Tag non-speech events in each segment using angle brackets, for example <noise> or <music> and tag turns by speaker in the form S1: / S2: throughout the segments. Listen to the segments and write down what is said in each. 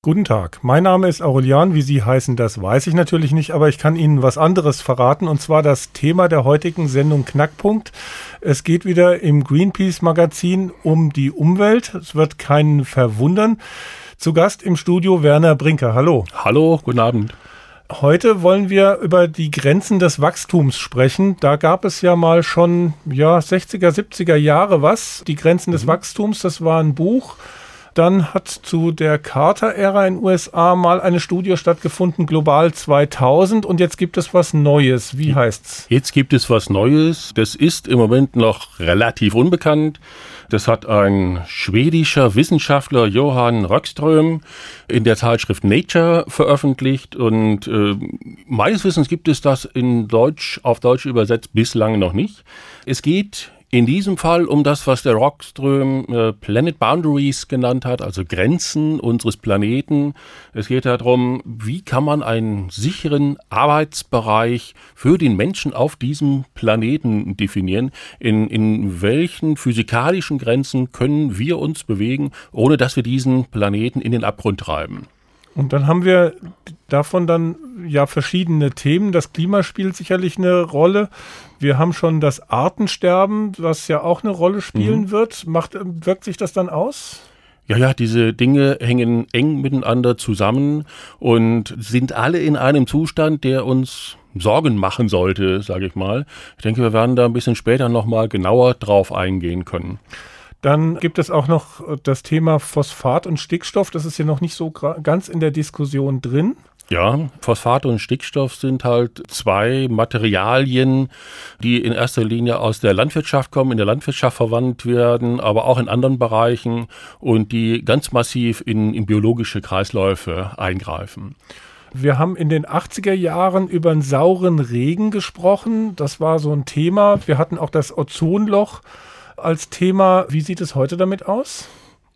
S1: Guten Tag, mein Name ist Aurelian. Wie Sie heißen, das weiß ich natürlich nicht, aber ich kann Ihnen was anderes verraten und zwar das Thema der heutigen Sendung Knackpunkt. Es geht wieder im Greenpeace-Magazin um die Umwelt. Es wird keinen verwundern. Zu Gast im Studio Werner Brinker. Hallo.
S2: Hallo, guten Abend.
S1: Heute wollen wir über die Grenzen des Wachstums sprechen. Da gab es ja mal schon, ja, 60er, 70er Jahre was. Die Grenzen des mhm. Wachstums, das war ein Buch dann hat zu der Carter-Ära in den USA mal eine Studie stattgefunden, Global 2000. Und jetzt gibt es was Neues. Wie heißt's?
S2: Jetzt gibt es was Neues. Das ist im Moment noch relativ unbekannt. Das hat ein schwedischer Wissenschaftler Johann Röckström in der Zeitschrift Nature veröffentlicht und äh, meines Wissens gibt es das in Deutsch auf Deutsch übersetzt bislang noch nicht. Es geht in diesem Fall um das, was der Rockström äh, Planet Boundaries genannt hat, also Grenzen unseres Planeten. Es geht darum, wie kann man einen sicheren Arbeitsbereich für den Menschen auf diesem Planeten definieren? In, in welchen physikalischen Grenzen können wir uns bewegen, ohne dass wir diesen Planeten in den Abgrund treiben?
S1: Und dann haben wir davon dann ja verschiedene Themen. Das Klima spielt sicherlich eine Rolle. Wir haben schon das Artensterben, was ja auch eine Rolle spielen mhm. wird. Macht, wirkt sich das dann aus?
S2: Ja, ja, diese Dinge hängen eng miteinander zusammen und sind alle in einem Zustand, der uns Sorgen machen sollte, sage ich mal. Ich denke, wir werden da ein bisschen später nochmal genauer drauf eingehen können.
S1: Dann gibt es auch noch äh, das Thema Phosphat und Stickstoff. Das ist hier noch nicht so ganz in der Diskussion drin.
S2: Ja, Phosphat und Stickstoff sind halt zwei Materialien, die in erster Linie aus der Landwirtschaft kommen, in der Landwirtschaft verwandt werden, aber auch in anderen Bereichen und die ganz massiv in, in biologische Kreisläufe eingreifen.
S1: Wir haben in den 80er Jahren über einen sauren Regen gesprochen. Das war so ein Thema. Wir hatten auch das Ozonloch als Thema. Wie sieht es heute damit aus?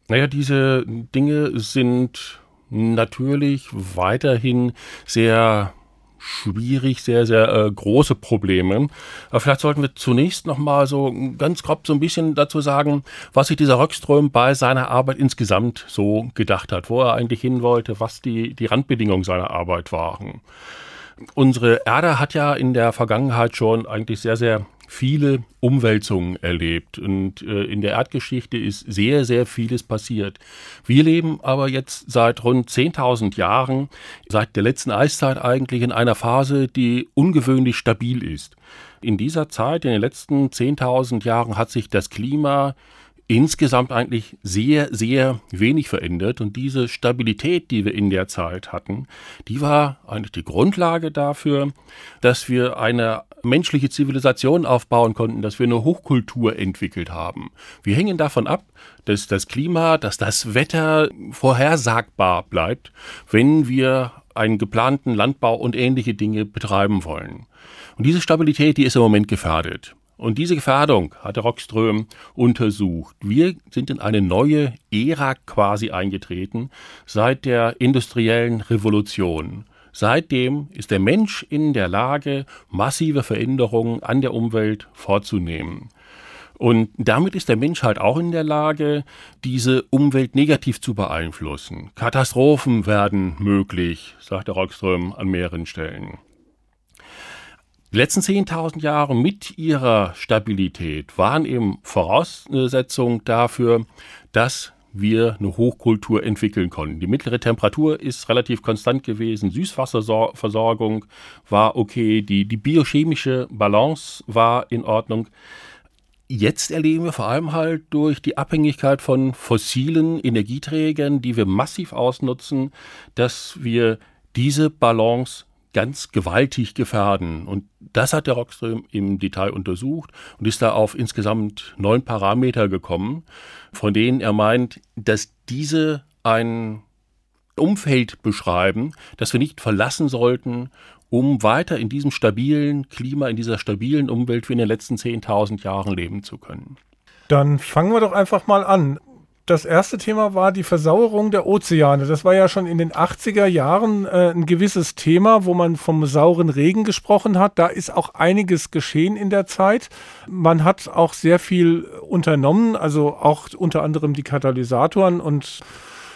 S2: Naja, diese Dinge sind natürlich weiterhin sehr schwierig, sehr, sehr äh, große Probleme. Aber vielleicht sollten wir zunächst nochmal so ganz grob so ein bisschen dazu sagen, was sich dieser Röckström bei seiner Arbeit insgesamt so gedacht hat, wo er eigentlich hin wollte, was die, die Randbedingungen seiner Arbeit waren. Unsere Erde hat ja in der Vergangenheit schon eigentlich sehr, sehr viele Umwälzungen erlebt und äh, in der Erdgeschichte ist sehr, sehr vieles passiert. Wir leben aber jetzt seit rund 10.000 Jahren, seit der letzten Eiszeit eigentlich in einer Phase, die ungewöhnlich stabil ist. In dieser Zeit, in den letzten 10.000 Jahren, hat sich das Klima insgesamt eigentlich sehr, sehr wenig verändert. Und diese Stabilität, die wir in der Zeit hatten, die war eigentlich die Grundlage dafür, dass wir eine menschliche Zivilisation aufbauen konnten, dass wir eine Hochkultur entwickelt haben. Wir hängen davon ab, dass das Klima, dass das Wetter vorhersagbar bleibt, wenn wir einen geplanten Landbau und ähnliche Dinge betreiben wollen. Und diese Stabilität, die ist im Moment gefährdet. Und diese Gefährdung hat Rockström untersucht. Wir sind in eine neue Ära quasi eingetreten seit der industriellen Revolution. Seitdem ist der Mensch in der Lage, massive Veränderungen an der Umwelt vorzunehmen. Und damit ist der Mensch halt auch in der Lage, diese Umwelt negativ zu beeinflussen. Katastrophen werden möglich, sagt der Rockström an mehreren Stellen. Die letzten 10.000 Jahre mit ihrer Stabilität waren eben Voraussetzung dafür, dass wir eine Hochkultur entwickeln konnten. Die mittlere Temperatur ist relativ konstant gewesen, Süßwasserversorgung war okay, die, die biochemische Balance war in Ordnung. Jetzt erleben wir vor allem halt durch die Abhängigkeit von fossilen Energieträgern, die wir massiv ausnutzen, dass wir diese Balance ganz gewaltig gefährden. Und das hat der Rockström im Detail untersucht und ist da auf insgesamt neun Parameter gekommen, von denen er meint, dass diese ein Umfeld beschreiben, das wir nicht verlassen sollten, um weiter in diesem stabilen Klima, in dieser stabilen Umwelt wie in den letzten 10.000 Jahren leben zu können.
S1: Dann fangen wir doch einfach mal an das erste Thema war die Versauerung der Ozeane. Das war ja schon in den 80er Jahren äh, ein gewisses Thema, wo man vom sauren Regen gesprochen hat. Da ist auch einiges geschehen in der Zeit. Man hat auch sehr viel unternommen, also auch unter anderem die Katalysatoren und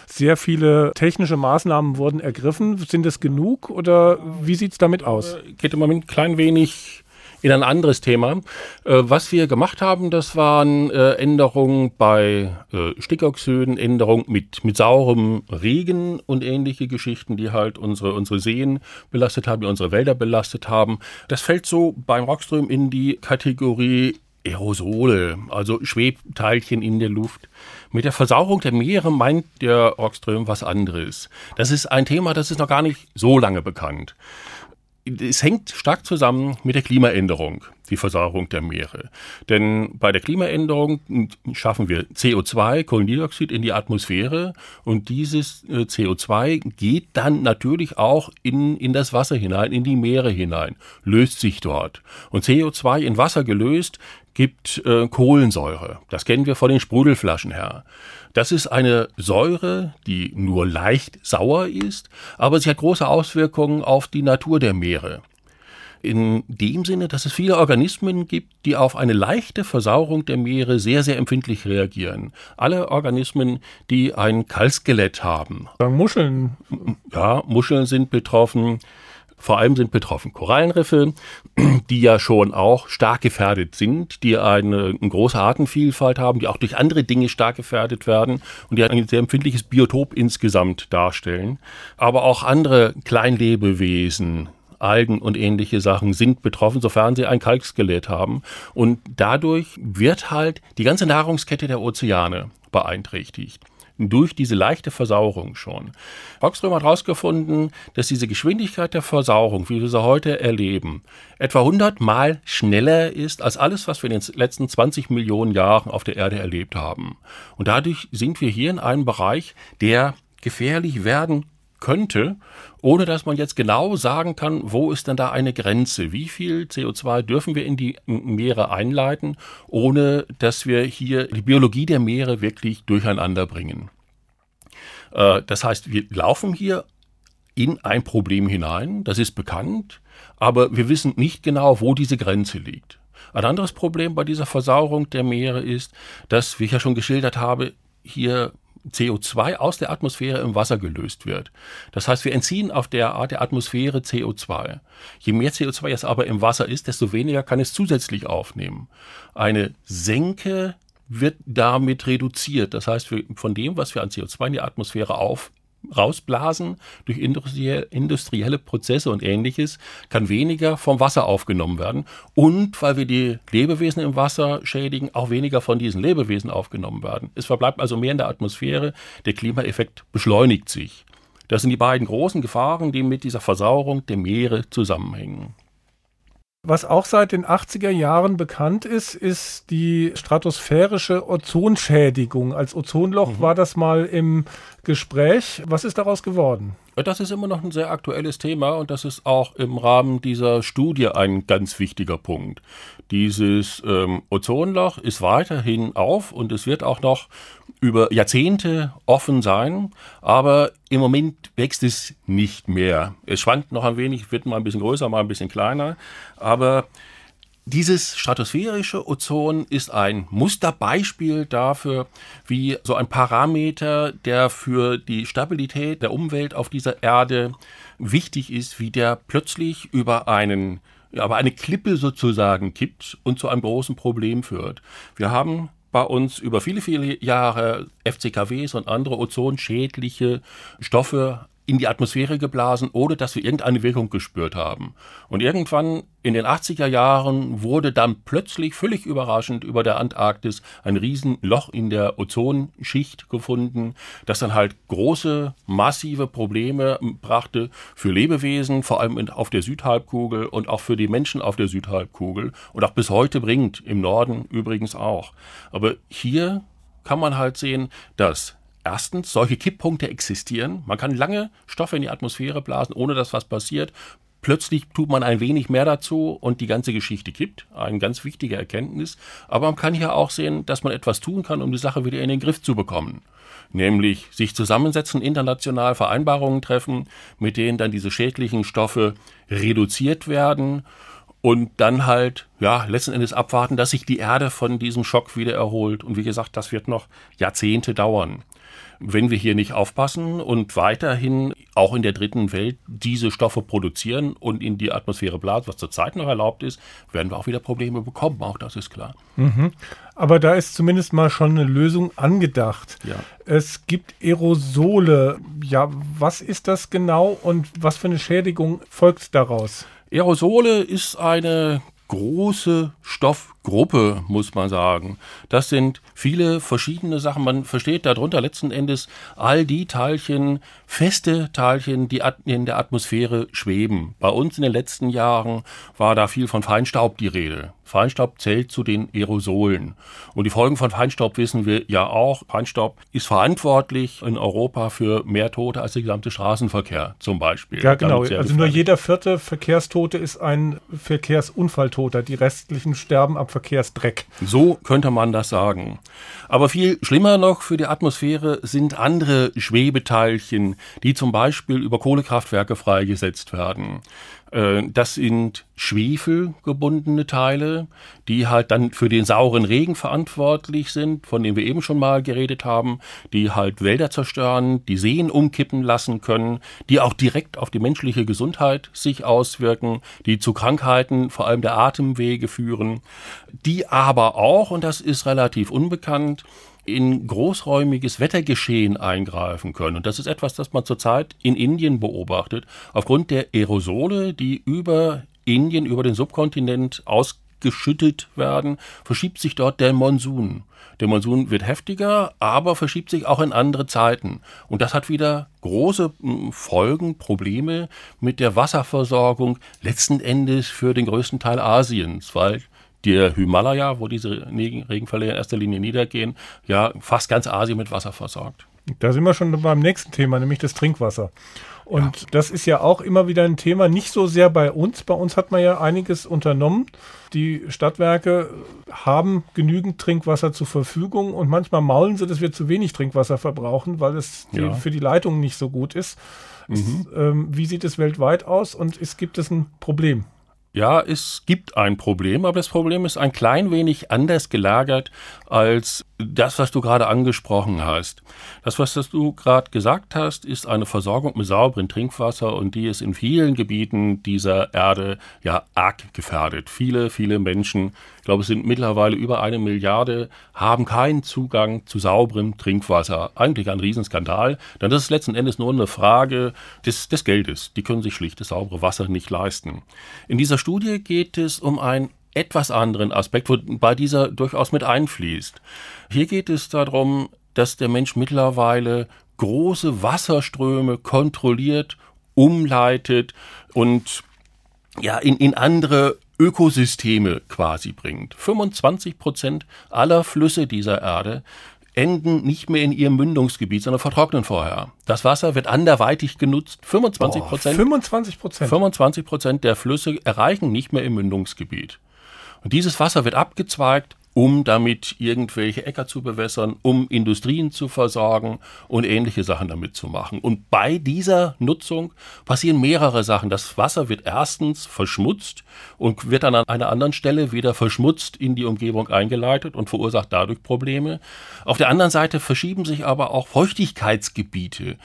S1: sehr viele technische Maßnahmen wurden ergriffen. Sind es genug oder wie sieht es damit aus?
S2: Geht im Moment ein klein wenig in ein anderes Thema. Äh, was wir gemacht haben, das waren äh, Änderungen bei äh, Stickoxiden, Änderungen mit, mit saurem Regen und ähnliche Geschichten, die halt unsere, unsere Seen belastet haben, die unsere Wälder belastet haben. Das fällt so beim Rockström in die Kategorie Aerosole, also Schwebteilchen in der Luft. Mit der Versauerung der Meere meint der Rockström was anderes. Das ist ein Thema, das ist noch gar nicht so lange bekannt es hängt stark zusammen mit der Klimaänderung, die Versauerung der Meere. Denn bei der Klimaänderung schaffen wir CO2, Kohlendioxid in die Atmosphäre und dieses äh, CO2 geht dann natürlich auch in, in das Wasser hinein, in die Meere hinein, löst sich dort. Und CO2 in Wasser gelöst gibt äh, Kohlensäure. Das kennen wir von den Sprudelflaschen her. Das ist eine Säure, die nur leicht sauer ist, aber sie hat große Auswirkungen auf die Natur der Meere. In dem Sinne, dass es viele Organismen gibt, die auf eine leichte Versauerung der Meere sehr, sehr empfindlich reagieren. Alle Organismen, die ein Kalkskelett haben.
S1: Muscheln.
S2: Ja, Muscheln sind betroffen. Vor allem sind betroffen Korallenriffe, <clears throat> die ja schon auch stark gefährdet sind, die eine, eine, große Artenvielfalt haben, die auch durch andere Dinge stark gefährdet werden und die ein sehr empfindliches Biotop insgesamt darstellen. Aber auch andere Kleinlebewesen, Algen und ähnliche Sachen sind betroffen, sofern sie ein Kalkskelett haben. Und dadurch wird halt die ganze Nahrungskette der Ozeane beeinträchtigt durch diese leichte Versauerung schon. Rockström hat herausgefunden, dass diese Geschwindigkeit der Versauerung, wie wir sie heute erleben, etwa 100 Mal schneller ist als alles, was wir in den letzten 20 Millionen Jahren auf der Erde erlebt haben. Und dadurch sind wir hier in einem Bereich, der gefährlich werden könnte, ohne dass man jetzt genau sagen kann, wo ist denn da eine Grenze? Wie viel CO2 dürfen wir in die Meere einleiten, ohne dass wir hier die Biologie der Meere wirklich durcheinander bringen? Äh, das heißt, wir laufen hier in ein Problem hinein, das ist bekannt, aber wir wissen nicht genau, wo diese Grenze liegt. Ein anderes Problem bei dieser Versauerung der Meere ist, dass, wie ich ja schon geschildert habe, hier CO2 aus der Atmosphäre im Wasser gelöst wird. Das heißt, wir entziehen auf der Art der Atmosphäre CO2. Je mehr CO2 es aber im Wasser ist, desto weniger kann es zusätzlich aufnehmen. Eine Senke wird damit reduziert. Das heißt, von dem, was wir an CO2 in die Atmosphäre auf rausblasen durch industrielle Prozesse und ähnliches, kann weniger vom Wasser aufgenommen werden. Und weil wir die Lebewesen im Wasser schädigen, auch weniger von diesen Lebewesen aufgenommen werden. Es verbleibt also mehr in der Atmosphäre, der Klimaeffekt beschleunigt sich. Das sind die beiden großen Gefahren, die mit dieser Versauerung der Meere zusammenhängen.
S1: Was auch seit den 80er Jahren bekannt ist, ist die stratosphärische Ozonschädigung. Als Ozonloch mhm. war das mal im Gespräch. Was ist daraus geworden?
S2: Das ist immer noch ein sehr aktuelles Thema und das ist auch im Rahmen dieser Studie ein ganz wichtiger Punkt. Dieses ähm, Ozonloch ist weiterhin auf und es wird auch noch über Jahrzehnte offen sein, aber im Moment wächst es nicht mehr. Es schwankt noch ein wenig, wird mal ein bisschen größer, mal ein bisschen kleiner, aber dieses stratosphärische Ozon ist ein Musterbeispiel dafür, wie so ein Parameter, der für die Stabilität der Umwelt auf dieser Erde wichtig ist, wie der plötzlich über einen aber eine Klippe sozusagen kippt und zu einem großen Problem führt. Wir haben bei uns über viele, viele Jahre FCKWs und andere ozonschädliche Stoffe in die Atmosphäre geblasen, ohne dass wir irgendeine Wirkung gespürt haben. Und irgendwann in den 80er Jahren wurde dann plötzlich völlig überraschend über der Antarktis ein Riesenloch in der Ozonschicht gefunden, das dann halt große, massive Probleme brachte für Lebewesen, vor allem auf der Südhalbkugel und auch für die Menschen auf der Südhalbkugel und auch bis heute bringt, im Norden übrigens auch. Aber hier kann man halt sehen, dass Erstens, solche Kipppunkte existieren. Man kann lange Stoffe in die Atmosphäre blasen, ohne dass was passiert. Plötzlich tut man ein wenig mehr dazu und die ganze Geschichte kippt. Eine ganz wichtige Erkenntnis. Aber man kann hier auch sehen, dass man etwas tun kann, um die Sache wieder in den Griff zu bekommen. Nämlich sich zusammensetzen, international Vereinbarungen treffen, mit denen dann diese schädlichen Stoffe reduziert werden und dann halt, ja, letzten Endes abwarten, dass sich die Erde von diesem Schock wieder erholt. Und wie gesagt, das wird noch Jahrzehnte dauern. Wenn wir hier nicht aufpassen und weiterhin auch in der dritten Welt diese Stoffe produzieren und in die Atmosphäre blasen, was zurzeit noch erlaubt ist, werden wir auch wieder Probleme bekommen. Auch das ist klar.
S1: Mhm. Aber da ist zumindest mal schon eine Lösung angedacht.
S2: Ja.
S1: Es gibt Aerosole. Ja, was ist das genau und was für eine Schädigung folgt daraus?
S2: Aerosole ist eine große Stoffgruppe, muss man sagen. Das sind viele verschiedene Sachen. Man versteht darunter letzten Endes all die Teilchen, feste Teilchen, die in der Atmosphäre schweben. Bei uns in den letzten Jahren war da viel von Feinstaub die Rede. Feinstaub zählt zu den Aerosolen. Und die Folgen von Feinstaub wissen wir ja auch. Feinstaub ist verantwortlich in Europa für mehr Tote als der gesamte Straßenverkehr zum Beispiel.
S1: Ja, genau. Also nur jeder vierte Verkehrstote ist ein Verkehrsunfalltoter. Die restlichen sterben ab Verkehrsdreck.
S2: So könnte man das sagen. Aber viel schlimmer noch für die Atmosphäre sind andere Schwebeteilchen, die zum Beispiel über Kohlekraftwerke freigesetzt werden. Äh, das sind schwefelgebundene Teile, die halt dann für den sauren Regen verantwortlich sind, von dem wir eben schon mal geredet haben, die halt Wälder zerstören, die Seen umkippen lassen können, die auch direkt auf die menschliche Gesundheit sich auswirken, die zu Krankheiten, vor allem der Atemwege führen, die aber auch, und das ist relativ unbekannt, in großräumiges Wettergeschehen eingreifen können. Und das ist etwas, das man zurzeit in Indien beobachtet. Aufgrund der Aerosole, die über Indien, über den Subkontinent ausgeschüttet werden, verschiebt sich dort der Monsun. Der Monsun wird heftiger, aber verschiebt sich auch in andere Zeiten. Und das hat wieder große hm, Folgen, Probleme mit der Wasserversorgung letzten Endes für den größten Teil Asiens, weil der Himalaya, wo diese Regenfälle in erster Linie niedergehen, ja fast ganz Asien mit Wasser versorgt.
S1: Da sind wir schon beim nächsten Thema, nämlich das Trinkwasser. Und ja. das ist ja auch immer wieder ein Thema, nicht so sehr bei uns. Bei uns hat man ja einiges unternommen. Die Stadtwerke haben genügend Trinkwasser zur Verfügung und manchmal maulen sie, dass wir zu wenig Trinkwasser verbrauchen, weil es ja. für die Leitungen nicht so gut ist. Mhm. Es, ähm, wie sieht es weltweit aus und es gibt es ein Problem?
S2: Ja, es gibt ein Problem, aber das Problem ist ein klein wenig anders gelagert als das, was du gerade angesprochen hast. Das, was du gerade gesagt hast, ist eine Versorgung mit sauberem Trinkwasser und die ist in vielen Gebieten dieser Erde ja arg gefährdet. Viele, viele Menschen, ich glaube, es sind mittlerweile über eine Milliarde, haben keinen Zugang zu sauberem Trinkwasser. Eigentlich ein Riesenskandal, denn das ist letzten Endes nur eine Frage des, des Geldes. Die können sich schlicht das saubere Wasser nicht leisten. In dieser Studie geht es um einen etwas anderen Aspekt, wobei dieser durchaus mit einfließt. Hier geht es darum, dass der Mensch mittlerweile große Wasserströme kontrolliert, umleitet und ja, in, in andere Ökosysteme quasi bringt. 25 Prozent aller Flüsse dieser Erde enden nicht mehr in ihrem Mündungsgebiet, sondern vertrocknen vorher. Das Wasser wird anderweitig genutzt. 25 Prozent.
S1: 25
S2: Prozent. 25 Prozent der Flüsse erreichen nicht mehr im Mündungsgebiet. Und dieses Wasser wird abgezweigt um damit irgendwelche Äcker zu bewässern, um Industrien zu versorgen und ähnliche Sachen damit zu machen. Und bei dieser Nutzung passieren mehrere Sachen. Das Wasser wird erstens verschmutzt und wird dann an einer anderen Stelle wieder verschmutzt in die Umgebung eingeleitet und verursacht dadurch Probleme. Auf der anderen Seite verschieben sich aber auch Feuchtigkeitsgebiete.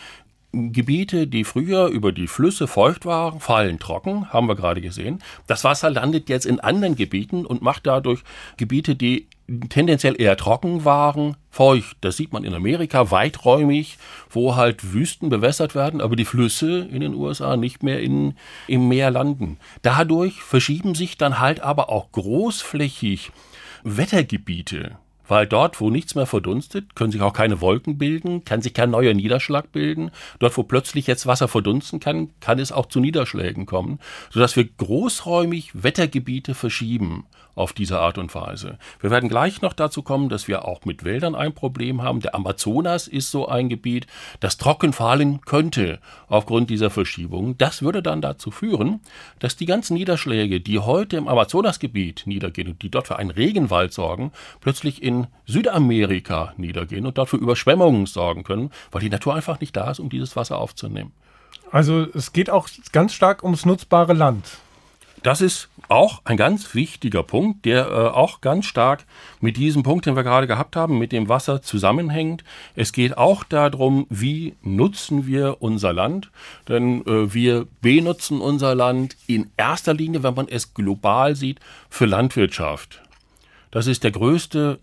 S2: Gebiete, die früher über die Flüsse feucht waren, fallen trocken, haben wir gerade gesehen. Das Wasser landet jetzt in anderen Gebieten und macht dadurch Gebiete, die tendenziell eher trocken waren, feucht. Das sieht man in Amerika weiträumig, wo halt Wüsten bewässert werden, aber die Flüsse in den USA nicht mehr in, im Meer landen. Dadurch verschieben sich dann halt aber auch großflächig Wettergebiete weil dort, wo nichts mehr verdunstet, können sich auch keine Wolken bilden, kann sich kein neuer Niederschlag bilden. Dort, wo plötzlich jetzt Wasser verdunsten kann, kann es auch zu Niederschlägen kommen, sodass wir großräumig Wettergebiete verschieben auf diese Art und Weise. Wir werden gleich noch dazu kommen, dass wir auch mit Wäldern ein Problem haben. Der Amazonas ist so ein Gebiet, das trocken fallen könnte aufgrund dieser Verschiebung. Das würde dann dazu führen, dass die ganzen Niederschläge, die heute im Amazonasgebiet niedergehen und die dort für einen Regenwald sorgen, plötzlich in Südamerika niedergehen und dort für Überschwemmungen sorgen können, weil die Natur einfach nicht da ist, um dieses Wasser aufzunehmen.
S1: Also es geht auch ganz stark ums nutzbare Land.
S2: Das ist auch ein ganz wichtiger Punkt, der äh, auch ganz stark mit diesem Punkt, den wir gerade gehabt haben, mit dem Wasser zusammenhängt. Es geht auch darum, wie nutzen wir unser Land, denn äh, wir benutzen unser Land in erster Linie, wenn man es global sieht, für Landwirtschaft. Das ist der größte,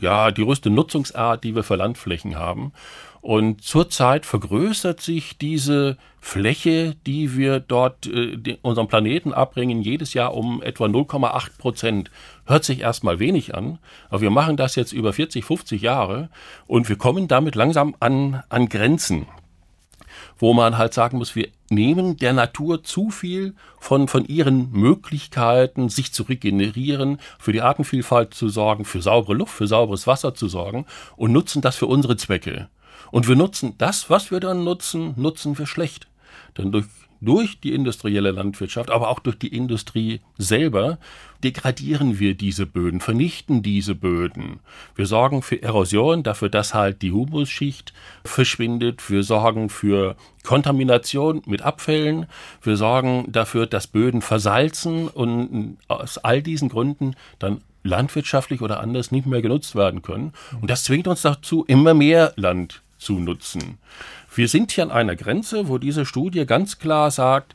S2: ja, die größte Nutzungsart, die wir für Landflächen haben. Und zurzeit vergrößert sich diese Fläche, die wir dort äh, unserem Planeten abbringen, jedes Jahr um etwa 0,8 Prozent. Hört sich erstmal wenig an, aber wir machen das jetzt über 40, 50 Jahre und wir kommen damit langsam an, an Grenzen wo man halt sagen muss, wir nehmen der Natur zu viel von, von ihren Möglichkeiten, sich zu regenerieren, für die Artenvielfalt zu sorgen, für saubere Luft, für sauberes Wasser zu sorgen und nutzen das für unsere Zwecke. Und wir nutzen das, was wir dann nutzen, nutzen wir schlecht. Denn durch, durch die industrielle Landwirtschaft, aber auch durch die Industrie selber, degradieren wir diese Böden, vernichten diese Böden. Wir sorgen für Erosion, dafür, dass halt die Humusschicht verschwindet. Wir sorgen für Kontamination mit Abfällen. Wir sorgen dafür, dass Böden versalzen und aus all diesen Gründen dann landwirtschaftlich oder anders nicht mehr genutzt werden können. Und das zwingt uns dazu, immer mehr Land zu nutzen. Wir sind hier an einer Grenze, wo diese Studie ganz klar sagt,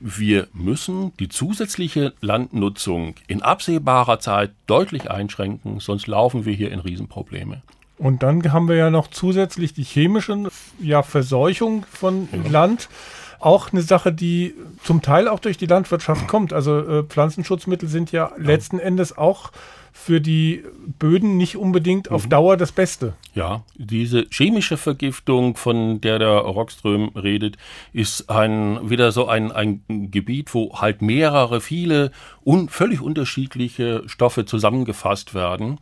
S2: wir müssen die zusätzliche Landnutzung in absehbarer Zeit deutlich einschränken, sonst laufen wir hier in Riesenprobleme.
S1: Und dann haben wir ja noch zusätzlich die chemische ja, Verseuchung von ja. Land. Auch eine Sache, die zum Teil auch durch die Landwirtschaft kommt. Also äh, Pflanzenschutzmittel sind ja, ja letzten Endes auch für die Böden nicht unbedingt auf mhm. Dauer das Beste.
S2: Ja, diese chemische Vergiftung, von der der Rockström redet, ist ein, wieder so ein, ein Gebiet, wo halt mehrere, viele un, völlig unterschiedliche Stoffe zusammengefasst werden.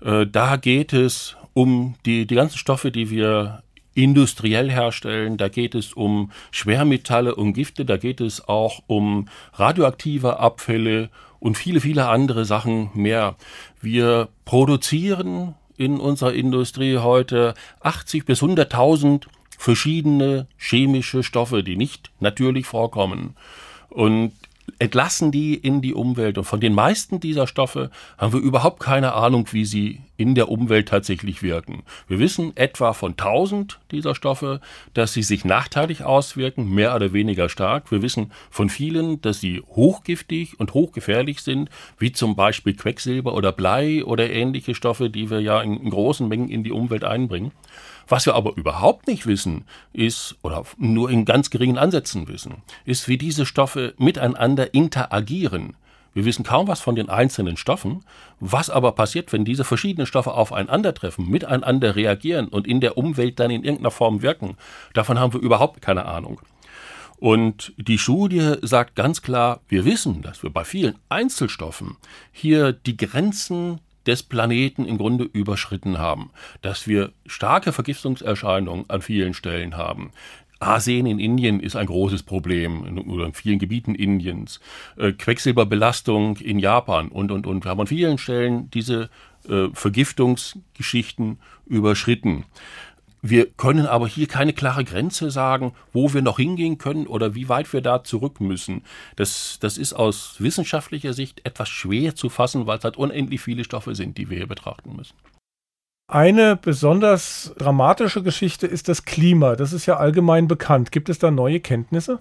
S2: Äh, da geht es um die, die ganzen Stoffe, die wir industriell herstellen, da geht es um Schwermetalle, um Gifte, da geht es auch um radioaktive Abfälle, und viele, viele andere Sachen mehr. Wir produzieren in unserer Industrie heute 80 bis 100.000 verschiedene chemische Stoffe, die nicht natürlich vorkommen. Und entlassen die in die Umwelt. Und von den meisten dieser Stoffe haben wir überhaupt keine Ahnung, wie sie in der Umwelt tatsächlich wirken. Wir wissen etwa von 1000 dieser Stoffe, dass sie sich nachteilig auswirken, mehr oder weniger stark. Wir wissen von vielen, dass sie hochgiftig und hochgefährlich sind, wie zum Beispiel Quecksilber oder Blei oder ähnliche Stoffe, die wir ja in großen Mengen in die Umwelt einbringen. Was wir aber überhaupt nicht wissen, ist, oder nur in ganz geringen Ansätzen wissen, ist, wie diese Stoffe miteinander interagieren. Wir wissen kaum was von den einzelnen Stoffen. Was aber passiert, wenn diese verschiedenen Stoffe aufeinandertreffen, miteinander reagieren und in der Umwelt dann in irgendeiner Form wirken, davon haben wir überhaupt keine Ahnung. Und die Studie sagt ganz klar, wir wissen, dass wir bei vielen Einzelstoffen hier die Grenzen des Planeten im Grunde überschritten haben, dass wir starke Vergiftungserscheinungen an vielen Stellen haben. Arsen in Indien ist ein großes Problem oder in vielen Gebieten Indiens. Äh, Quecksilberbelastung in Japan und, und, und. Wir haben an vielen Stellen diese äh, Vergiftungsgeschichten überschritten. Wir können aber hier keine klare Grenze sagen, wo wir noch hingehen können oder wie weit wir da zurück müssen. Das, das ist aus wissenschaftlicher Sicht etwas schwer zu fassen, weil es halt unendlich viele Stoffe sind, die wir hier betrachten müssen.
S1: Eine besonders dramatische Geschichte ist das Klima. Das ist ja allgemein bekannt. Gibt es da neue Kenntnisse?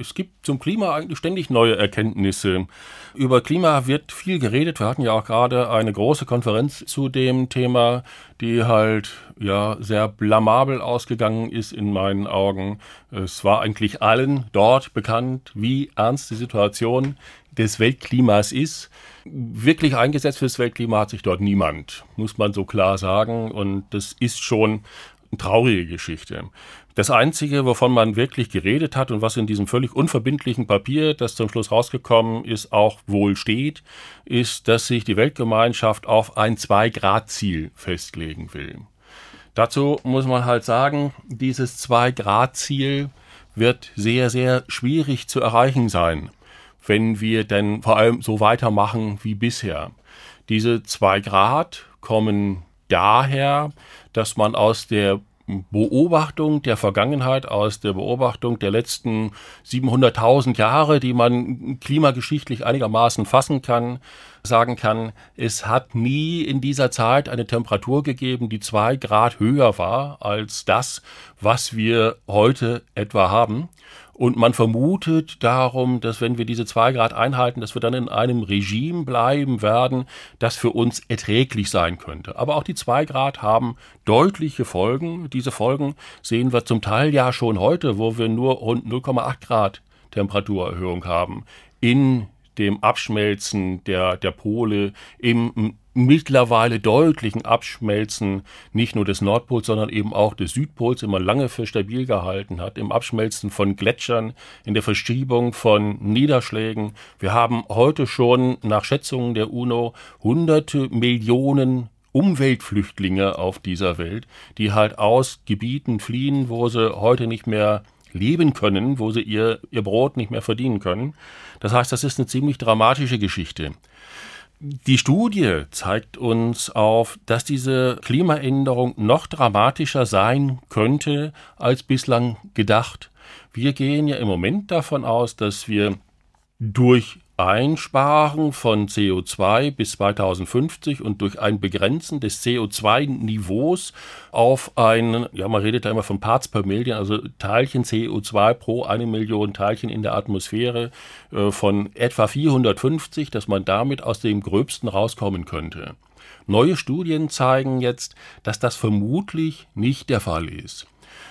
S2: Es gibt zum Klima eigentlich ständig neue Erkenntnisse. Über Klima wird viel geredet. Wir hatten ja auch gerade eine große Konferenz zu dem Thema, die halt ja sehr blamabel ausgegangen ist in meinen Augen. Es war eigentlich allen dort bekannt, wie ernst die Situation des Weltklimas ist. Wirklich eingesetzt fürs Weltklima hat sich dort niemand, muss man so klar sagen. Und das ist schon eine traurige Geschichte. Das Einzige, wovon man wirklich geredet hat und was in diesem völlig unverbindlichen Papier, das zum Schluss rausgekommen ist, auch wohl steht, ist, dass sich die Weltgemeinschaft auf ein Zwei-Grad-Ziel festlegen will. Dazu muss man halt sagen, dieses Zwei-Grad-Ziel wird sehr, sehr schwierig zu erreichen sein, wenn wir denn vor allem so weitermachen wie bisher. Diese zwei Grad kommen daher, dass man aus der Beobachtung der Vergangenheit, aus der Beobachtung der letzten 700.000 Jahre, die man klimageschichtlich einigermaßen fassen kann, sagen kann, es hat nie in dieser Zeit eine Temperatur gegeben, die zwei Grad höher war als das, was wir heute etwa haben. Und man vermutet darum, dass wenn wir diese zwei Grad einhalten, dass wir dann in einem Regime bleiben werden, das für uns erträglich sein könnte. Aber auch die zwei Grad haben deutliche Folgen. Diese Folgen sehen wir zum Teil ja schon heute, wo wir nur rund 0,8 Grad Temperaturerhöhung haben in dem Abschmelzen der, der Pole, im mittlerweile deutlichen Abschmelzen nicht nur des Nordpols, sondern eben auch des Südpols immer lange für stabil gehalten hat, im Abschmelzen von Gletschern, in der Verschiebung von Niederschlägen. Wir haben heute schon nach Schätzungen der UNO hunderte Millionen Umweltflüchtlinge auf dieser Welt, die halt aus Gebieten fliehen, wo sie heute nicht mehr leben können, wo sie ihr, ihr Brot nicht mehr verdienen können. Das heißt, das ist eine ziemlich dramatische Geschichte. Die Studie zeigt uns auf, dass diese Klimaänderung noch dramatischer sein könnte als bislang gedacht. Wir gehen ja im Moment davon aus, dass wir durch Einsparen von CO2 bis 2050 und durch ein Begrenzen des CO2-Niveaus auf ein, ja, man redet da immer von Parts per Million, also Teilchen CO2 pro eine Million Teilchen in der Atmosphäre äh, von etwa 450, dass man damit aus dem Gröbsten rauskommen könnte. Neue Studien zeigen jetzt, dass das vermutlich nicht der Fall ist.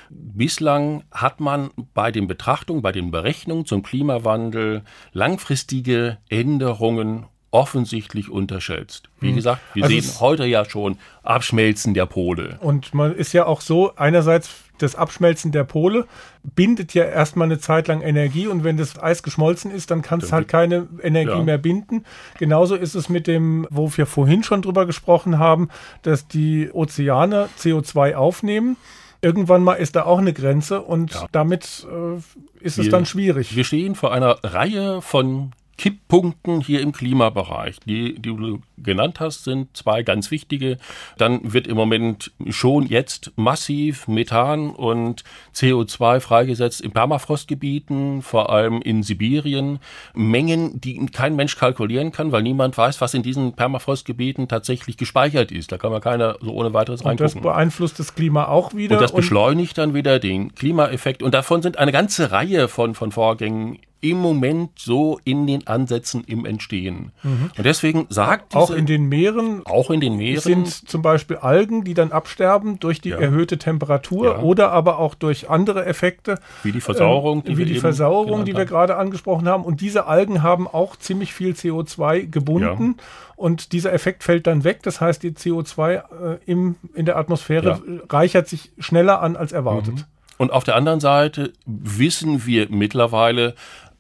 S2: Bislang hat man bei den Betrachtungen, bei den Berechnungen zum Klimawandel langfristige Änderungen offensichtlich unterschätzt. Wie mhm. gesagt, wir also sehen heute ja schon Abschmelzen der Pole.
S1: Und man ist ja auch so, einerseits das Abschmelzen der Pole bindet ja erstmal eine Zeit lang Energie und wenn das Eis geschmolzen ist, dann kann es halt keine Energie ja. mehr binden. Genauso ist es mit dem, wo wir vorhin schon drüber gesprochen haben, dass die Ozeane CO2 aufnehmen irgendwann mal ist da auch eine Grenze und ja. damit äh, ist wir, es dann schwierig.
S2: Wir stehen vor einer Reihe von Kipppunkten hier im Klimabereich, die, die du genannt hast, sind zwei ganz wichtige. Dann wird im Moment schon jetzt massiv Methan und CO2 freigesetzt in Permafrostgebieten, vor allem in Sibirien. Mengen, die kein Mensch kalkulieren kann, weil niemand weiß, was in diesen Permafrostgebieten tatsächlich gespeichert ist. Da kann man keiner so ohne weiteres und reingucken.
S1: Und das beeinflusst das Klima auch wieder.
S2: Und das beschleunigt dann wieder den Klimaeffekt. Und davon sind eine ganze Reihe von, von Vorgängen im Moment so in den Ansätzen im Entstehen. Mhm. Und deswegen sagt
S1: diese, auch in den Meeren
S2: auch in den Meeren
S1: sind zum Beispiel Algen, die dann absterben durch die ja. erhöhte Temperatur ja. oder aber auch durch andere Effekte
S2: wie die Versauerung,
S1: äh, die wie die Versauerung, die wir gerade angesprochen haben. Und diese Algen haben auch ziemlich viel CO2 gebunden. Ja. Und dieser Effekt fällt dann weg. Das heißt, die CO2 äh, im, in der Atmosphäre reichert sich schneller an als erwartet. Mhm.
S2: Und auf der anderen Seite wissen wir mittlerweile,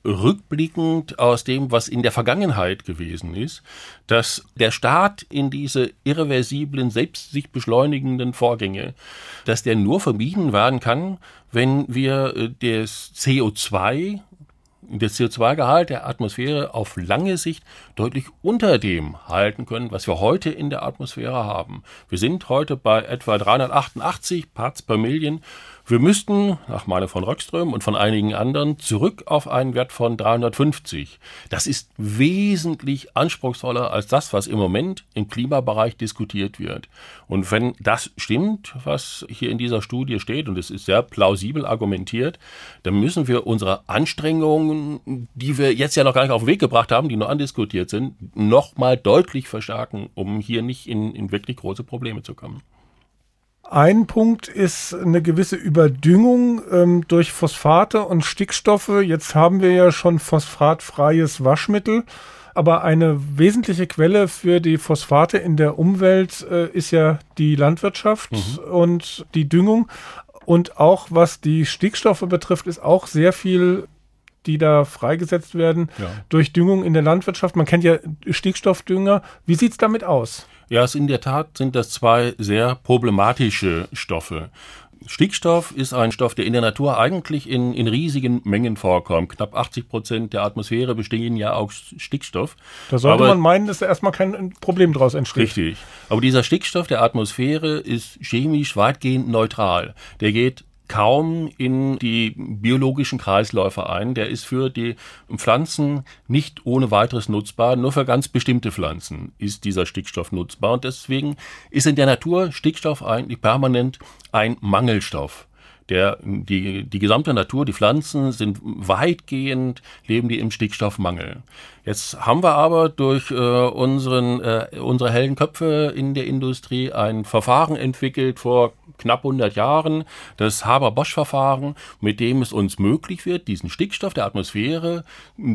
S2: rückblickend aus dem, was in der Vergangenheit gewesen ist, dass der Staat in diese irreversiblen, selbst sich beschleunigenden Vorgänge, dass der nur vermieden werden kann, wenn wir äh, das CO2 der CO2-Gehalt der Atmosphäre auf lange Sicht deutlich unter dem halten können, was wir heute in der Atmosphäre haben. Wir sind heute bei etwa 388 Parts per Million wir müssten, nach Meinung von Röckström und von einigen anderen, zurück auf einen Wert von 350. Das ist wesentlich anspruchsvoller als das, was im Moment im Klimabereich diskutiert wird. Und wenn das stimmt, was hier in dieser Studie steht, und es ist sehr plausibel argumentiert, dann müssen wir unsere Anstrengungen, die wir jetzt ja noch gar nicht auf den Weg gebracht haben, die nur andiskutiert sind, nochmal deutlich verstärken, um hier nicht in, in wirklich große Probleme zu kommen.
S1: Ein Punkt ist eine gewisse Überdüngung ähm, durch Phosphate und Stickstoffe. Jetzt haben wir ja schon phosphatfreies Waschmittel. Aber eine wesentliche Quelle für die Phosphate in der Umwelt äh, ist ja die Landwirtschaft mhm. und die Düngung. Und auch was die Stickstoffe betrifft, ist auch sehr viel die da freigesetzt werden ja. durch Düngung in der Landwirtschaft. Man kennt ja Stickstoffdünger. Wie sieht es damit aus?
S2: Ja, es in der Tat sind das zwei sehr problematische Stoffe. Stickstoff ist ein Stoff, der in der Natur eigentlich in, in riesigen Mengen vorkommt. Knapp 80 Prozent der Atmosphäre bestehen ja aus Stickstoff.
S1: Da sollte Aber, man meinen, dass da erstmal kein Problem draus entsteht.
S2: Richtig. Aber dieser Stickstoff der Atmosphäre ist chemisch weitgehend neutral. Der geht kaum in die biologischen Kreisläufe ein. Der ist für die Pflanzen nicht ohne weiteres nutzbar. Nur für ganz bestimmte Pflanzen ist dieser Stickstoff nutzbar. Und deswegen ist in der Natur Stickstoff eigentlich permanent ein Mangelstoff der, die, die gesamte Natur, die Pflanzen sind weitgehend, leben die im Stickstoffmangel. Jetzt haben wir aber durch äh, unseren, äh, unsere hellen Köpfe in der Industrie ein Verfahren entwickelt vor knapp 100 Jahren, das Haber-Bosch-Verfahren, mit dem es uns möglich wird, diesen Stickstoff der Atmosphäre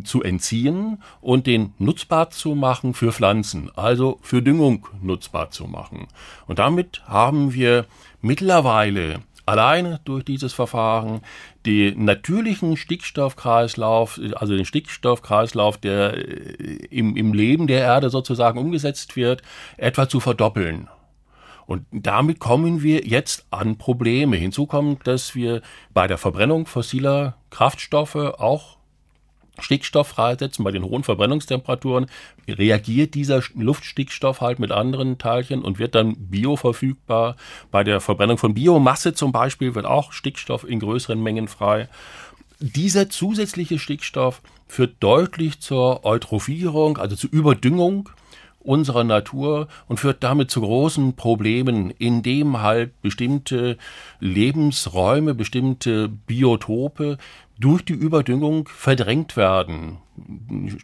S2: zu entziehen und den nutzbar zu machen für Pflanzen, also für Düngung nutzbar zu machen. Und damit haben wir mittlerweile alleine durch dieses Verfahren den natürlichen Stickstoffkreislauf, also den Stickstoffkreislauf, der äh, im, im Leben der Erde sozusagen umgesetzt wird, etwa zu verdoppeln. Und damit kommen wir jetzt an Probleme. Hinzu kommt, dass wir bei der Verbrennung fossiler Kraftstoffe auch Stickstoff freisetzen, bei den hohen Verbrennungstemperaturen reagiert dieser Luftstickstoff halt mit anderen Teilchen und wird dann bioverfügbar. Bei der Verbrennung von Biomasse zum Beispiel wird auch Stickstoff in größeren Mengen frei. Dieser zusätzliche Stickstoff führt deutlich zur Eutrophierung, also zur Überdüngung unserer Natur und führt damit zu großen Problemen, indem halt bestimmte Lebensräume, bestimmte Biotope durch die Überdüngung verdrängt werden.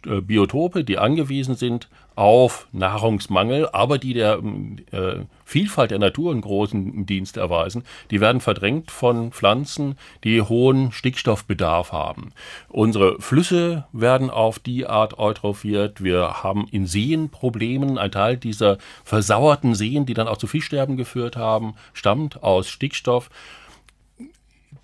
S2: Äh, Biotope, die angewiesen sind auf Nahrungsmangel, aber die der äh, Vielfalt der Natur einen großen Dienst erweisen, die werden verdrängt von Pflanzen, die hohen Stickstoffbedarf haben. Unsere Flüsse werden auf die Art eutrophiert. Wir haben in Seen Problemen. Ein Teil dieser versauerten Seen, die dann auch zu Fischsterben geführt haben, stammt aus Stickstoff.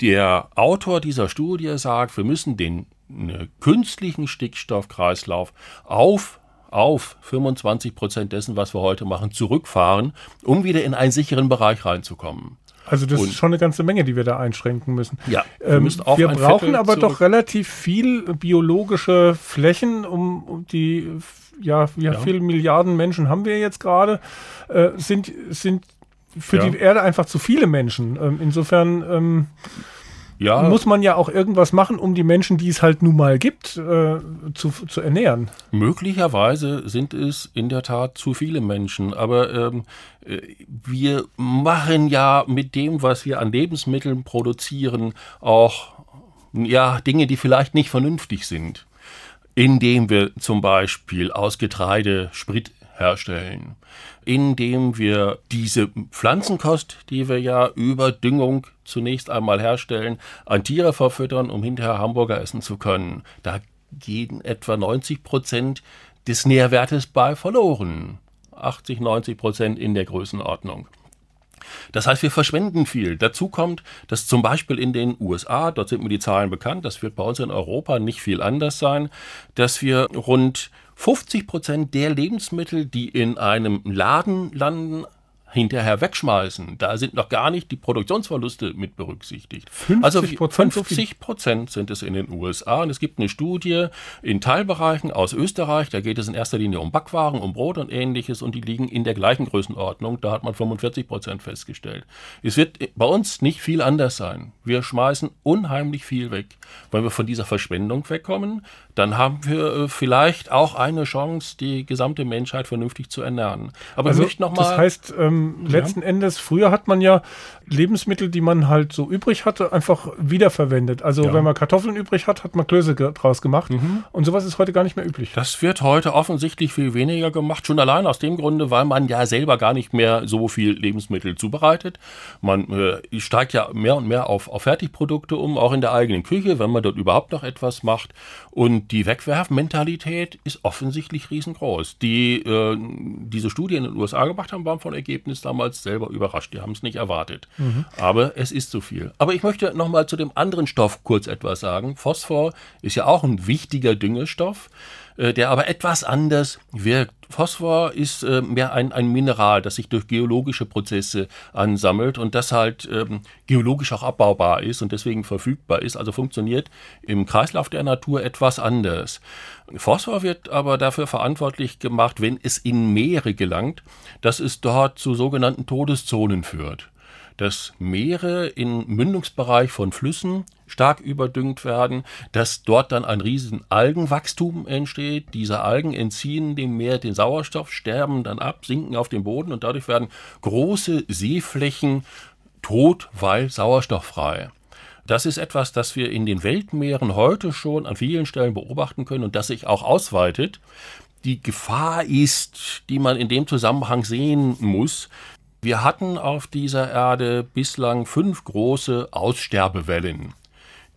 S2: Der Autor dieser Studie sagt, wir müssen den äh, künstlichen Stickstoffkreislauf auf auf 25 Prozent dessen, was wir heute machen, zurückfahren, um wieder in einen sicheren Bereich reinzukommen.
S1: Also das und ist schon eine ganze Menge, die wir da einschränken müssen.
S2: Ja,
S1: ähm, wir brauchen Viertel aber doch relativ viel biologische Flächen, um, um die ja, wie ja. viele Milliarden Menschen haben wir jetzt gerade? Äh, sind, sind für ja. die Erde einfach zu viele Menschen. Ähm, insofern ähm, ja. muss man ja auch irgendwas machen, um die Menschen, die es halt nun mal gibt, äh, zu, zu ernähren.
S2: Möglicherweise sind es in der Tat zu viele Menschen, aber ähm, äh, wir machen ja mit dem, was wir an Lebensmitteln produzieren, auch ja, Dinge, die vielleicht nicht vernünftig sind indem wir zum Beispiel aus Getreide Sprit herstellen, indem wir diese Pflanzenkost, die wir ja über Düngung zunächst einmal herstellen, an Tiere verfüttern, um hinterher Hamburger essen zu können. Da gehen etwa 90 Prozent des Nährwertes bei verloren. 80, 90 Prozent in der Größenordnung. Das heißt, wir verschwenden viel. Dazu kommt, dass zum Beispiel in den USA, dort sind mir die Zahlen bekannt, das wird bei uns in Europa nicht viel anders sein, dass wir rund 50 Prozent der Lebensmittel, die in einem Laden landen, hinterher wegschmeißen. Da sind noch gar nicht die Produktionsverluste mit berücksichtigt.
S1: 50
S2: also 50 Prozent sind es in den USA und es gibt eine Studie in Teilbereichen aus Österreich, da geht es in erster Linie um Backwaren, um Brot und ähnliches und die liegen in der gleichen Größenordnung. Da hat man 45 Prozent festgestellt. Es wird bei uns nicht viel anders sein. Wir schmeißen unheimlich viel weg. Wenn wir von dieser Verschwendung wegkommen, dann haben wir äh, vielleicht auch eine Chance, die gesamte Menschheit vernünftig zu ernähren.
S1: Aber also, ich möchte noch mal, das heißt, ähm, letzten ja. Endes, früher hat man ja Lebensmittel, die man halt so übrig hatte, einfach wiederverwendet. Also ja. wenn man Kartoffeln übrig hat, hat man Klöße draus gemacht. Mhm. Und sowas ist heute gar nicht mehr üblich.
S2: Das wird heute offensichtlich viel weniger gemacht. Schon allein aus dem Grunde, weil man ja selber gar nicht mehr so viel Lebensmittel zubereitet. Man äh, steigt ja mehr und mehr auf, auf Fertigprodukte um, auch in der eigenen Küche, wenn man dort überhaupt noch etwas macht. Und die Wegwerfmentalität ist offensichtlich riesengroß. Die äh, diese Studie in den USA gemacht haben, waren von Ergebnis damals selber überrascht. Die haben es nicht erwartet. Mhm. Aber es ist zu viel. Aber ich möchte noch mal zu dem anderen Stoff kurz etwas sagen. Phosphor ist ja auch ein wichtiger Düngestoff. Äh, der aber etwas anders wirkt. Phosphor ist äh, mehr ein, ein Mineral, das sich durch geologische Prozesse ansammelt und das halt ähm, geologisch auch abbaubar ist und deswegen verfügbar ist, also funktioniert im Kreislauf der Natur etwas anders. Phosphor wird aber dafür verantwortlich gemacht, wenn es in Meere gelangt, dass es dort zu sogenannten Todeszonen führt dass Meere im Mündungsbereich von Flüssen stark überdüngt werden, dass dort dann ein riesen Algenwachstum entsteht. Diese Algen entziehen dem Meer den Sauerstoff, sterben dann ab, sinken auf den Boden und dadurch werden große Seeflächen tot, weil sauerstofffrei. Das ist etwas, das wir in den Weltmeeren heute schon an vielen Stellen beobachten können und das sich auch ausweitet. Die Gefahr ist, die man in dem Zusammenhang sehen muss, wir hatten auf dieser Erde bislang fünf große Aussterbewellen.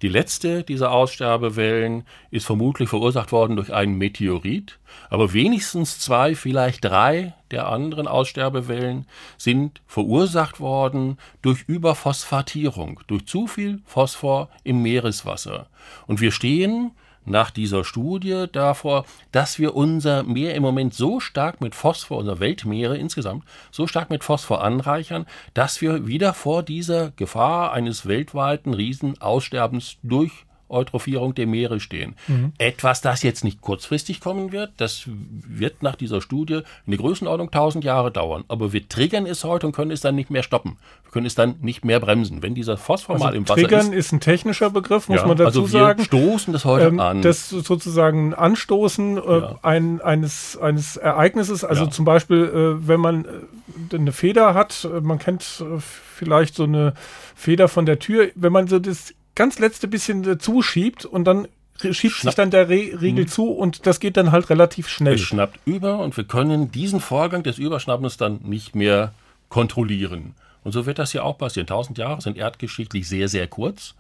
S2: Die letzte dieser Aussterbewellen ist vermutlich verursacht worden durch einen Meteorit, aber wenigstens zwei, vielleicht drei der anderen Aussterbewellen sind verursacht worden durch Überphosphatierung, durch zu viel Phosphor im Meereswasser. Und wir stehen nach dieser Studie davor, dass wir unser Meer im Moment so stark mit Phosphor, unser Weltmeere insgesamt, so stark mit Phosphor anreichern, dass wir wieder vor dieser Gefahr eines weltweiten Riesenaussterbens durch Eutrophierung der Meere stehen. Mhm. Etwas, das jetzt nicht kurzfristig kommen wird, das wird nach dieser Studie in der Größenordnung 1000 Jahre dauern. Aber wir triggern es heute und können es dann nicht mehr stoppen. Wir können es dann nicht mehr bremsen. Wenn dieser Phosphor
S1: also
S2: mal im
S1: Wasser triggern ist. Triggern ist ein technischer Begriff, muss
S2: ja,
S1: man dazu
S2: also wir
S1: sagen.
S2: stoßen das heute ähm, an.
S1: Das sozusagen Anstoßen äh, ja. ein, eines, eines Ereignisses. Also ja. zum Beispiel, äh, wenn man äh, eine Feder hat, äh, man kennt äh, vielleicht so eine Feder von der Tür, wenn man so das ganz letzte bisschen äh, zuschiebt und dann schiebt Schnapp. sich dann der Re Riegel mhm. zu und das geht dann halt relativ schnell.
S2: Es schnappt über und wir können diesen Vorgang des Überschnappens dann nicht mehr kontrollieren. Und so wird das ja auch passieren. Tausend Jahre sind erdgeschichtlich sehr, sehr kurz.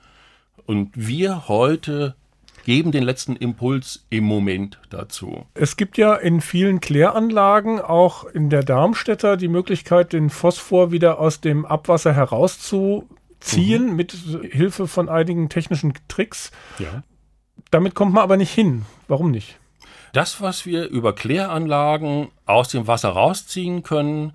S2: Und wir heute geben den letzten Impuls im Moment dazu.
S1: Es gibt ja in vielen Kläranlagen, auch in der Darmstädter, die Möglichkeit, den Phosphor wieder aus dem Abwasser herauszu ziehen mhm. mit Hilfe von einigen technischen Tricks. Ja. Damit kommt man aber nicht hin. Warum nicht?
S2: Das, was wir über Kläranlagen aus dem Wasser rausziehen können,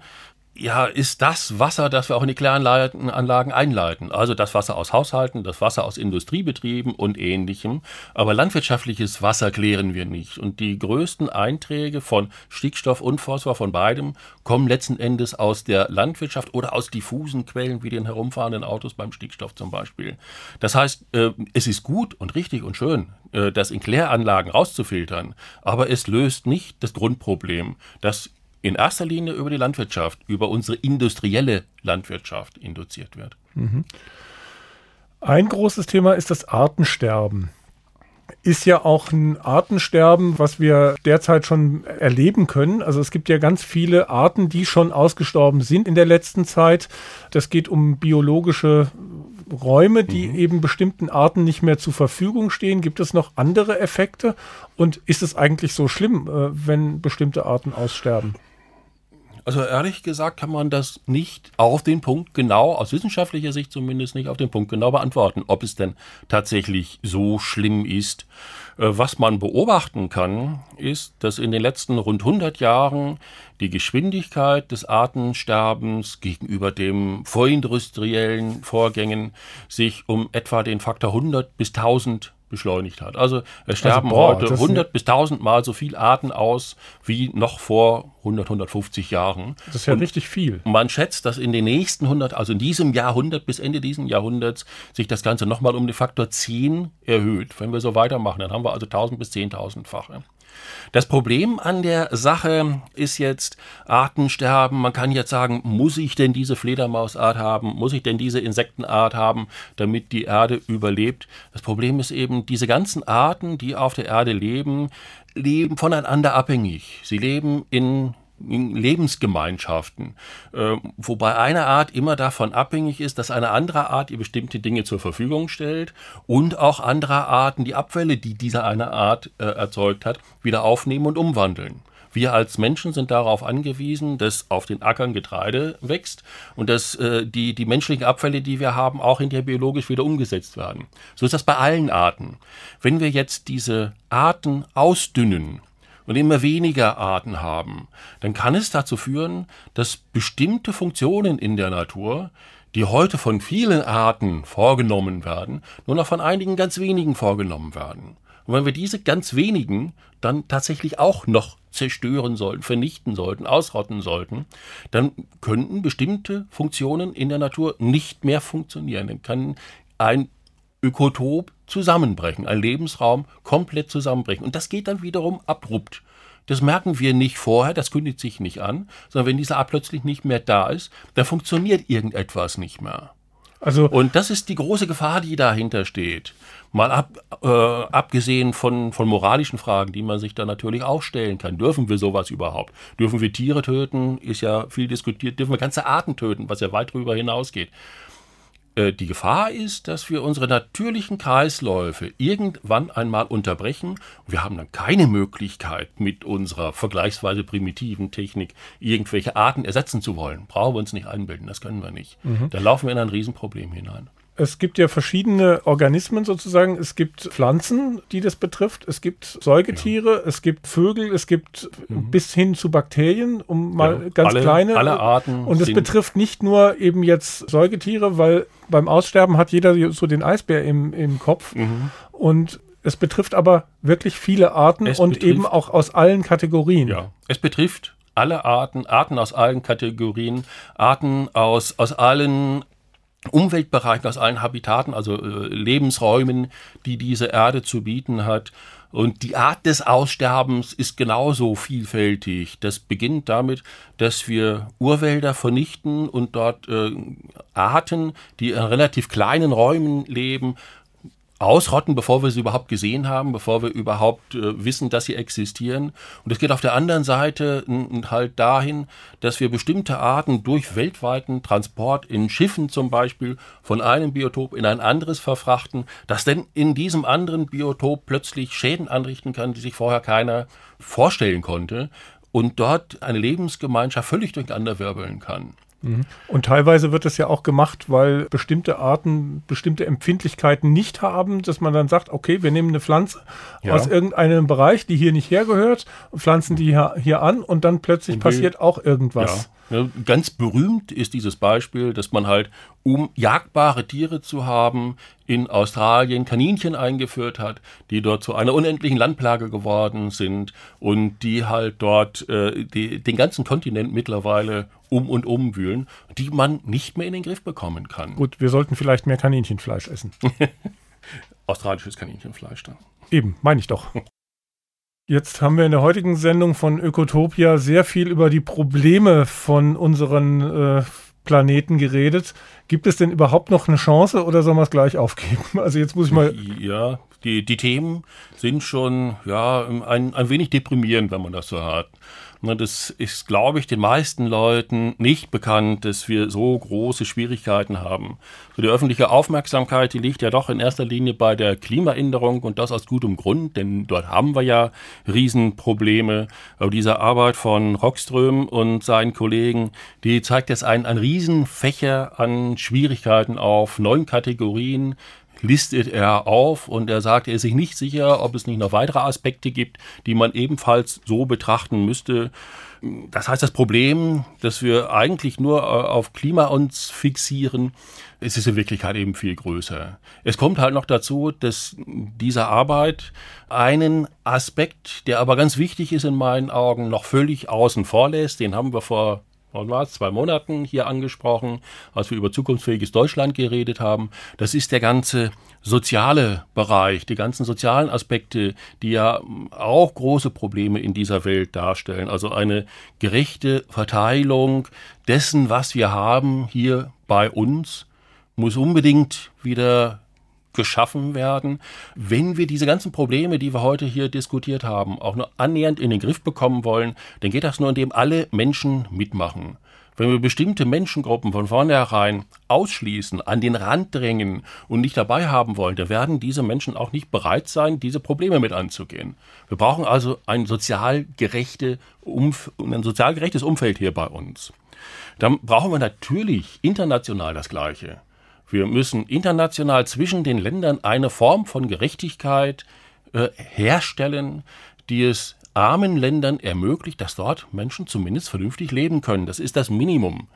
S2: ja, ist das Wasser, das wir auch in die Kläranlagen einleiten. Also das Wasser aus Haushalten, das Wasser aus Industriebetrieben und ähnlichem. Aber landwirtschaftliches Wasser klären wir nicht. Und die größten Einträge von Stickstoff und Phosphor von beidem kommen letzten Endes aus der Landwirtschaft oder aus diffusen Quellen wie den herumfahrenden Autos beim Stickstoff zum Beispiel. Das heißt, äh, es ist gut und richtig und schön, äh, das in Kläranlagen rauszufiltern, aber es löst nicht das Grundproblem, dass in erster Linie über die Landwirtschaft, über unsere industrielle Landwirtschaft induziert wird. Mhm.
S1: Ein großes Thema ist das Artensterben. Ist ja auch ein Artensterben, was wir derzeit schon erleben können. Also es gibt ja ganz viele Arten, die schon ausgestorben sind in der letzten Zeit. Das geht um biologische Räume, die mhm. eben bestimmten Arten nicht mehr zur Verfügung stehen? Gibt es noch andere Effekte? Und ist es eigentlich so schlimm, äh, wenn bestimmte Arten aussterben?
S2: Also ehrlich gesagt kann man das nicht auf den Punkt genau, aus wissenschaftlicher Sicht zumindest nicht auf den Punkt genau beantworten, ob es denn tatsächlich so schlimm ist. Äh, was man beobachten kann, ist, dass in den letzten rund 100 Jahren die Geschwindigkeit des Artensterbens gegenüber dem vorindustriellen Vorgängen sich um etwa den Faktor 100 bis 1000 beschleunigt hat. Also es sterben also, boah, heute 100 bis 1000 Mal so viele Arten aus wie noch vor 100, 150 Jahren.
S1: Das ist ja Und richtig viel.
S2: Man schätzt, dass in den nächsten 100, also in diesem Jahrhundert bis Ende dieses Jahrhunderts, sich das Ganze nochmal um den Faktor 10 erhöht. Wenn wir so weitermachen, dann haben wir also 1000 bis 10.000-fache. Das Problem an der Sache ist jetzt Artensterben. Man kann jetzt sagen, muss ich denn diese Fledermausart haben? Muss ich denn diese Insektenart haben, damit die Erde überlebt? Das Problem ist eben, diese ganzen Arten, die auf der Erde leben, leben voneinander abhängig. Sie leben in Lebensgemeinschaften, äh, wobei eine Art immer davon abhängig ist, dass eine andere Art ihr bestimmte Dinge zur Verfügung stellt und auch andere Arten die Abfälle, die diese eine Art äh, erzeugt hat, wieder aufnehmen und umwandeln. Wir als Menschen sind darauf angewiesen, dass auf den Ackern Getreide wächst und dass äh, die, die menschlichen Abfälle, die wir haben, auch hinterher biologisch wieder umgesetzt werden. So ist das bei allen Arten. Wenn wir jetzt diese Arten ausdünnen, und immer weniger Arten haben, dann kann es dazu führen, dass bestimmte Funktionen in der Natur, die heute von vielen Arten vorgenommen werden, nur noch von einigen ganz wenigen vorgenommen werden. Und wenn wir diese ganz wenigen dann tatsächlich auch noch zerstören sollten, vernichten sollten, ausrotten sollten, dann könnten bestimmte Funktionen in der Natur nicht mehr funktionieren. Dann kann ein Ökotop zusammenbrechen, ein Lebensraum komplett zusammenbrechen. Und das geht dann wiederum abrupt. Das merken wir nicht vorher, das kündigt sich nicht an, sondern wenn dieser Art plötzlich nicht mehr da ist, dann funktioniert irgendetwas nicht mehr. Also und das ist die große Gefahr, die dahinter steht. Mal ab, äh, abgesehen von, von moralischen Fragen, die man sich da natürlich auch stellen kann. Dürfen wir sowas überhaupt? Dürfen wir Tiere töten? Ist ja viel diskutiert. Dürfen wir ganze Arten töten, was ja weit darüber hinausgeht. Äh, die Gefahr ist, dass wir unsere natürlichen Kreisläufe irgendwann einmal unterbrechen. Wir haben dann keine Möglichkeit, mit unserer vergleichsweise primitiven Technik irgendwelche Arten ersetzen zu wollen. Brauchen wir uns nicht einbilden, das können wir nicht. Mhm. Da laufen wir in ein Riesenproblem hinein.
S1: Es gibt ja verschiedene Organismen sozusagen. Es gibt Pflanzen, die das betrifft. Es gibt Säugetiere, ja. es gibt Vögel, es gibt mhm. bis hin zu Bakterien, um mal ja, ganz
S2: alle,
S1: kleine.
S2: Alle Arten.
S1: Und es betrifft nicht nur eben jetzt Säugetiere, weil beim Aussterben hat jeder so den Eisbär im, im Kopf. Mhm. Und es betrifft aber wirklich viele Arten es und eben auch aus allen Kategorien.
S2: Ja, es betrifft alle Arten, Arten aus allen Kategorien, Arten aus, aus allen Umweltbereichen, aus allen Habitaten, also äh, Lebensräumen, die diese Erde zu bieten hat. Und die Art des Aussterbens ist genauso vielfältig. Das beginnt damit, dass wir Urwälder vernichten und dort äh, Arten, die in relativ kleinen Räumen leben, ausrotten, bevor wir sie überhaupt gesehen haben, bevor wir überhaupt äh, wissen, dass sie existieren. Und es geht auf der anderen Seite halt dahin, dass wir bestimmte Arten durch weltweiten Transport in Schiffen zum Beispiel von einem Biotop in ein anderes verfrachten, das denn in diesem anderen Biotop plötzlich Schäden anrichten kann, die sich vorher keiner vorstellen konnte und dort eine Lebensgemeinschaft völlig durcheinander wirbeln kann.
S1: Und teilweise wird es ja auch gemacht, weil bestimmte Arten bestimmte Empfindlichkeiten nicht haben, dass man dann sagt, okay, wir nehmen eine Pflanze ja. aus irgendeinem Bereich, die hier nicht hergehört, pflanzen die hier, hier an und dann plötzlich und passiert auch irgendwas.
S2: Ja. Ganz berühmt ist dieses Beispiel, dass man halt, um jagbare Tiere zu haben, in Australien Kaninchen eingeführt hat, die dort zu einer unendlichen Landplage geworden sind und die halt dort äh, die, den ganzen Kontinent mittlerweile um und um wühlen, die man nicht mehr in den Griff bekommen kann.
S1: Gut, wir sollten vielleicht mehr Kaninchenfleisch essen. <laughs>
S2: Australisches Kaninchenfleisch dann.
S1: Eben, meine ich doch. <laughs> Jetzt haben wir in der heutigen Sendung von Ökotopia sehr viel über die Probleme von unseren äh, Planeten geredet. Gibt es denn überhaupt noch eine Chance oder soll man es gleich aufgeben? <laughs> Also jetzt muss ich mal.
S2: Ja, die, die Themen sind schon ja, ein, ein wenig deprimierend, wenn man das so hat. Ne, das ist, glaube ich, den meisten Leuten nicht bekannt, dass wir so große Schwierigkeiten haben. So die öffentliche Aufmerksamkeit, die liegt ja doch in erster Linie bei der Klimaänderung und das aus gutem Grund, denn dort haben wir ja Riesenprobleme. Aber diese Arbeit von Rockström und seinen Kollegen, die zeigt jetzt einen, einen Riesenfächer an Schwierigkeiten auf, neun Kategorien, listet er auf und er sagt, er ist sich nicht sicher, ob es nicht noch weitere Aspekte gibt, die man ebenfalls so betrachten müsste. Das heißt, das Problem, dass wir eigentlich nur äh, auf Klima uns fixieren, es ist in Wirklichkeit eben viel größer. Es kommt halt noch dazu, dass diese Arbeit einen Aspekt, der aber ganz wichtig ist in meinen Augen, noch völlig außen vor lässt. Den haben wir vor wann war es, zwei Monaten hier angesprochen, als wir über zukunftsfähiges Deutschland geredet haben. Das ist der ganze soziale Bereich, die ganzen sozialen Aspekte, die ja auch große Probleme in dieser Welt darstellen. Also eine gerechte Verteilung dessen, was wir haben hier bei uns, muss unbedingt wieder geschaffen werden. Wenn wir diese ganzen Probleme, die wir heute hier diskutiert haben, auch nur annähernd in den Griff bekommen wollen, dann geht das nur, indem alle Menschen mitmachen. Wenn wir bestimmte Menschengruppen von vornherein ausschließen, an den Rand drängen und nicht dabei haben wollen, dann werden diese Menschen auch nicht bereit sein, diese Probleme mit anzugehen. Wir brauchen also ein sozial, gerechte Umf ein sozial gerechtes Umfeld hier bei uns. Dann brauchen wir natürlich international das Gleiche. Wir müssen international zwischen den Ländern eine Form von Gerechtigkeit äh, herstellen, die es armen Ländern ermöglicht, dass dort Menschen zumindest vernünftig leben können. Das ist das Minimum.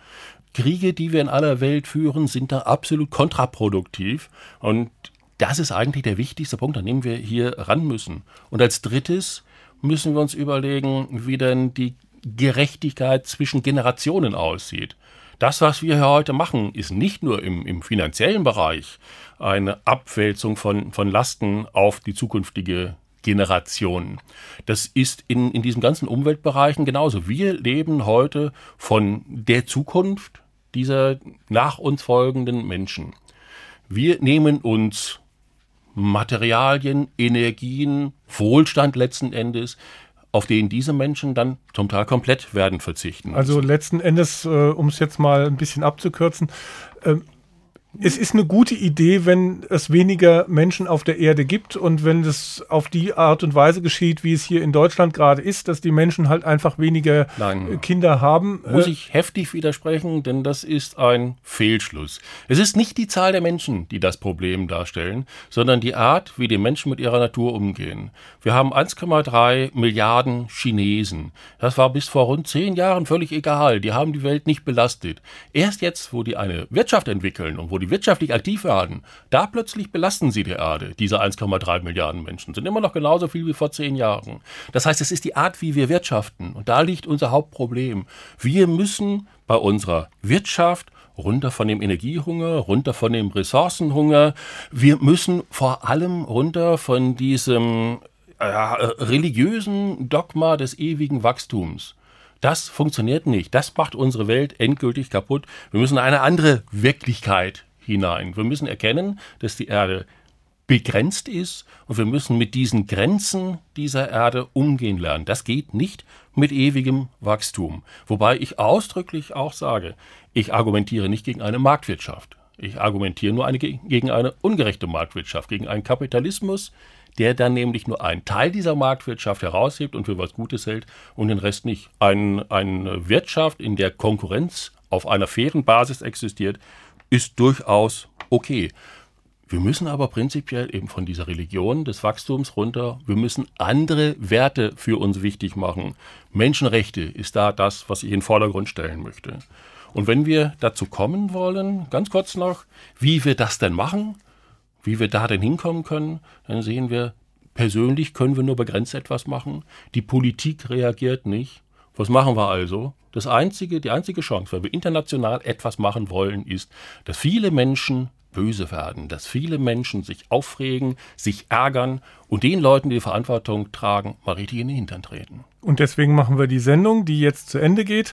S2: Kriege, die wir in aller Welt führen, sind da absolut kontraproduktiv. Und das ist eigentlich der wichtigste Punkt, an dem wir hier ran müssen. Und als drittes müssen wir uns überlegen, wie denn die Gerechtigkeit zwischen Generationen aussieht. Das, was wir heute machen, ist nicht nur im, im finanziellen Bereich eine Abwälzung von, von Lasten auf die zukünftige Generation. Das ist in, in diesen ganzen Umweltbereichen genauso. Wir leben heute von der Zukunft dieser nach uns folgenden Menschen. Wir nehmen uns Materialien, Energien, Wohlstand letzten Endes, auf den diese Menschen dann zum Teil komplett werden verzichten.
S1: Also letzten Endes, äh, um es jetzt mal ein bisschen abzukürzen, äh, es ist eine gute Idee, wenn es weniger Menschen auf der Erde gibt und wenn es auf die Art und Weise geschieht, wie es hier in Deutschland gerade ist, dass die Menschen halt einfach weniger Nein. Kinder haben.
S2: Muss äh, ich heftig widersprechen, denn das ist ein Fehlschluss. Es ist nicht die Zahl der Menschen, die das Problem darstellen, sondern die Art, wie die Menschen mit ihrer Natur umgehen. Wir haben 1,3 Milliarden Chinesen. Das war bis vor rund zehn Jahren völlig egal. Die haben die Welt nicht belastet. Erst jetzt, wo die eine Wirtschaft entwickeln und wo die die wirtschaftlich aktiv werden, da plötzlich belasten sie die Erde. Diese 1,3 Milliarden Menschen sind immer noch genauso viel wie vor zehn Jahren. Das heißt, es ist die Art, wie wir wirtschaften. Und da liegt unser Hauptproblem. Wir müssen bei unserer Wirtschaft runter von dem Energiehunger, runter von dem Ressourcenhunger. Wir müssen vor allem runter von diesem äh, religiösen Dogma des ewigen Wachstums. Das funktioniert nicht. Das macht unsere Welt endgültig kaputt. Wir müssen eine andere Wirklichkeit hinein. Wir müssen erkennen, dass die Erde begrenzt ist und wir müssen mit diesen Grenzen dieser Erde umgehen lernen. Das geht nicht mit ewigem Wachstum. Wobei ich ausdrücklich auch sage, ich argumentiere nicht gegen eine Marktwirtschaft. Ich argumentiere nur eine, gegen eine ungerechte Marktwirtschaft, gegen einen Kapitalismus, der dann nämlich nur einen Teil dieser Marktwirtschaft heraushebt und für was Gutes hält und den Rest nicht. Ein, eine Wirtschaft, in der Konkurrenz auf einer fairen Basis existiert, ist durchaus okay. Wir müssen aber prinzipiell eben von dieser Religion des Wachstums runter. Wir müssen andere Werte für uns wichtig machen. Menschenrechte ist da das, was ich in den Vordergrund stellen möchte. Und wenn wir dazu kommen wollen, ganz kurz noch, wie wir das denn machen, wie wir da denn hinkommen können, dann sehen wir, persönlich können wir nur begrenzt etwas machen. Die Politik reagiert nicht. Was machen wir also? Das einzige, die einzige Chance, weil wir international etwas machen wollen, ist, dass viele Menschen böse werden, dass viele Menschen sich aufregen, sich ärgern und den Leuten, die die Verantwortung tragen, mal richtig in den Hintern treten.
S1: Und deswegen machen wir die Sendung, die jetzt zu Ende geht.